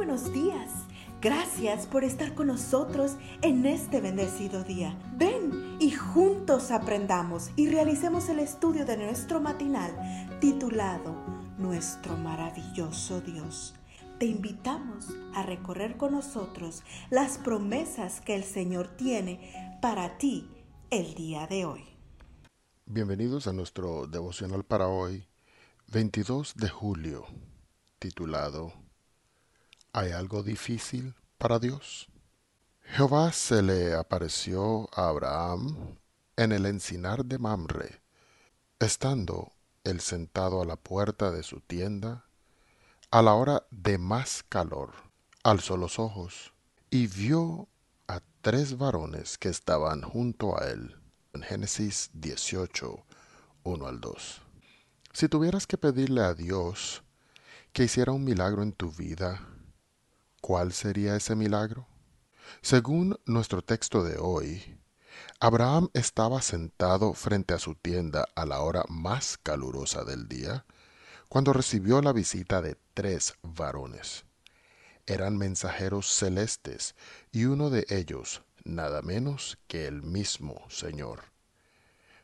buenos días. Gracias por estar con nosotros en este bendecido día. Ven y juntos aprendamos y realicemos el estudio de nuestro matinal titulado Nuestro maravilloso Dios. Te invitamos a recorrer con nosotros las promesas que el Señor tiene para ti el día de hoy. Bienvenidos a nuestro devocional para hoy, 22 de julio, titulado ¿Hay algo difícil para Dios? Jehová se le apareció a Abraham en el encinar de Mamre, estando él sentado a la puerta de su tienda, a la hora de más calor, alzó los ojos y vio a tres varones que estaban junto a él. En Génesis 18, 1 al 2. Si tuvieras que pedirle a Dios que hiciera un milagro en tu vida, ¿Cuál sería ese milagro? Según nuestro texto de hoy, Abraham estaba sentado frente a su tienda a la hora más calurosa del día, cuando recibió la visita de tres varones. Eran mensajeros celestes y uno de ellos nada menos que el mismo Señor.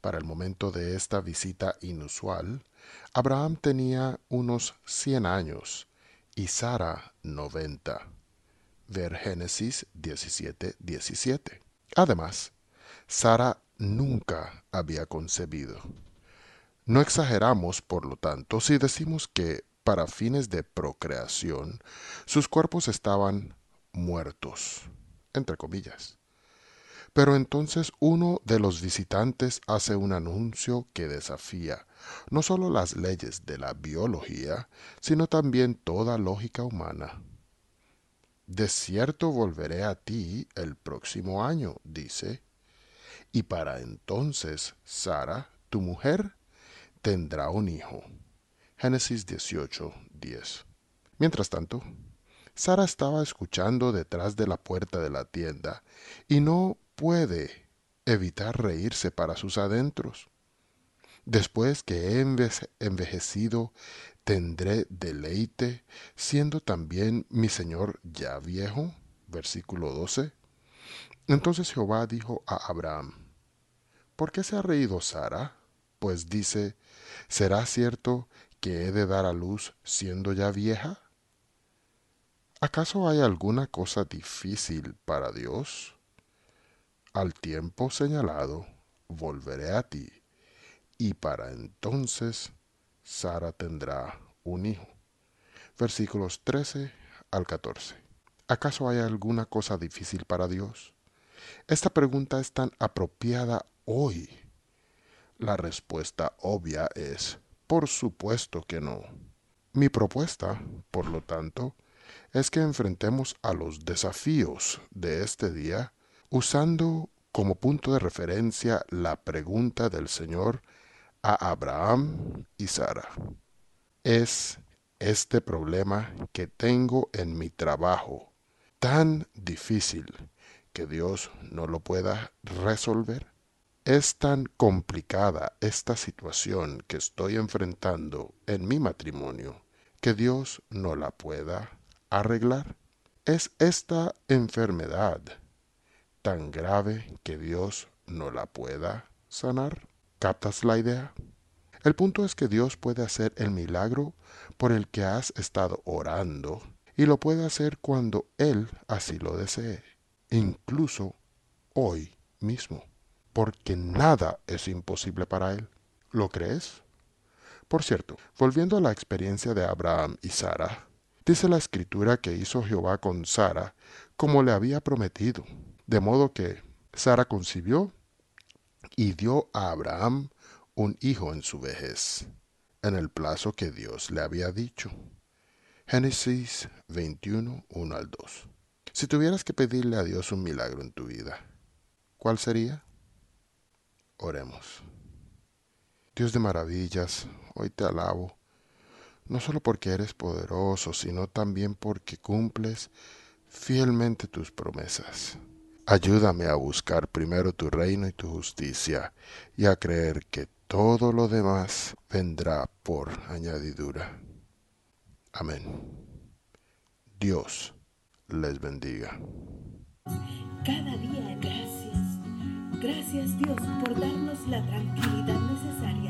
Para el momento de esta visita inusual, Abraham tenía unos cien años y Sara 90. Ver Génesis 17, 17. Además, Sara nunca había concebido. No exageramos, por lo tanto, si decimos que, para fines de procreación, sus cuerpos estaban muertos, entre comillas. Pero entonces uno de los visitantes hace un anuncio que desafía no solo las leyes de la biología, sino también toda lógica humana. De cierto volveré a ti el próximo año, dice, y para entonces Sara, tu mujer, tendrá un hijo. Génesis 18, 10. Mientras tanto, Sara estaba escuchando detrás de la puerta de la tienda y no puede evitar reírse para sus adentros. Después que he envejecido, tendré deleite, siendo también mi Señor ya viejo. Versículo 12. Entonces Jehová dijo a Abraham, ¿por qué se ha reído Sara? Pues dice, ¿será cierto que he de dar a luz siendo ya vieja? ¿Acaso hay alguna cosa difícil para Dios? Al tiempo señalado volveré a ti, y para entonces Sara tendrá un hijo. Versículos 13 al 14. ¿Acaso hay alguna cosa difícil para Dios? Esta pregunta es tan apropiada hoy. La respuesta obvia es, por supuesto que no. Mi propuesta, por lo tanto, es que enfrentemos a los desafíos de este día usando como punto de referencia la pregunta del Señor a Abraham y Sara. ¿Es este problema que tengo en mi trabajo tan difícil que Dios no lo pueda resolver? ¿Es tan complicada esta situación que estoy enfrentando en mi matrimonio que Dios no la pueda arreglar? ¿Es esta enfermedad tan grave que Dios no la pueda sanar. ¿Captas la idea? El punto es que Dios puede hacer el milagro por el que has estado orando y lo puede hacer cuando Él así lo desee, incluso hoy mismo, porque nada es imposible para Él. ¿Lo crees? Por cierto, volviendo a la experiencia de Abraham y Sara, dice la escritura que hizo Jehová con Sara como le había prometido. De modo que Sara concibió y dio a Abraham un hijo en su vejez, en el plazo que Dios le había dicho. Génesis 21, 1 al 2. Si tuvieras que pedirle a Dios un milagro en tu vida, ¿cuál sería? Oremos. Dios de maravillas, hoy te alabo, no solo porque eres poderoso, sino también porque cumples fielmente tus promesas. Ayúdame a buscar primero tu reino y tu justicia y a creer que todo lo demás vendrá por añadidura. Amén. Dios les bendiga. Cada día gracias. Gracias Dios por darnos la tranquilidad necesaria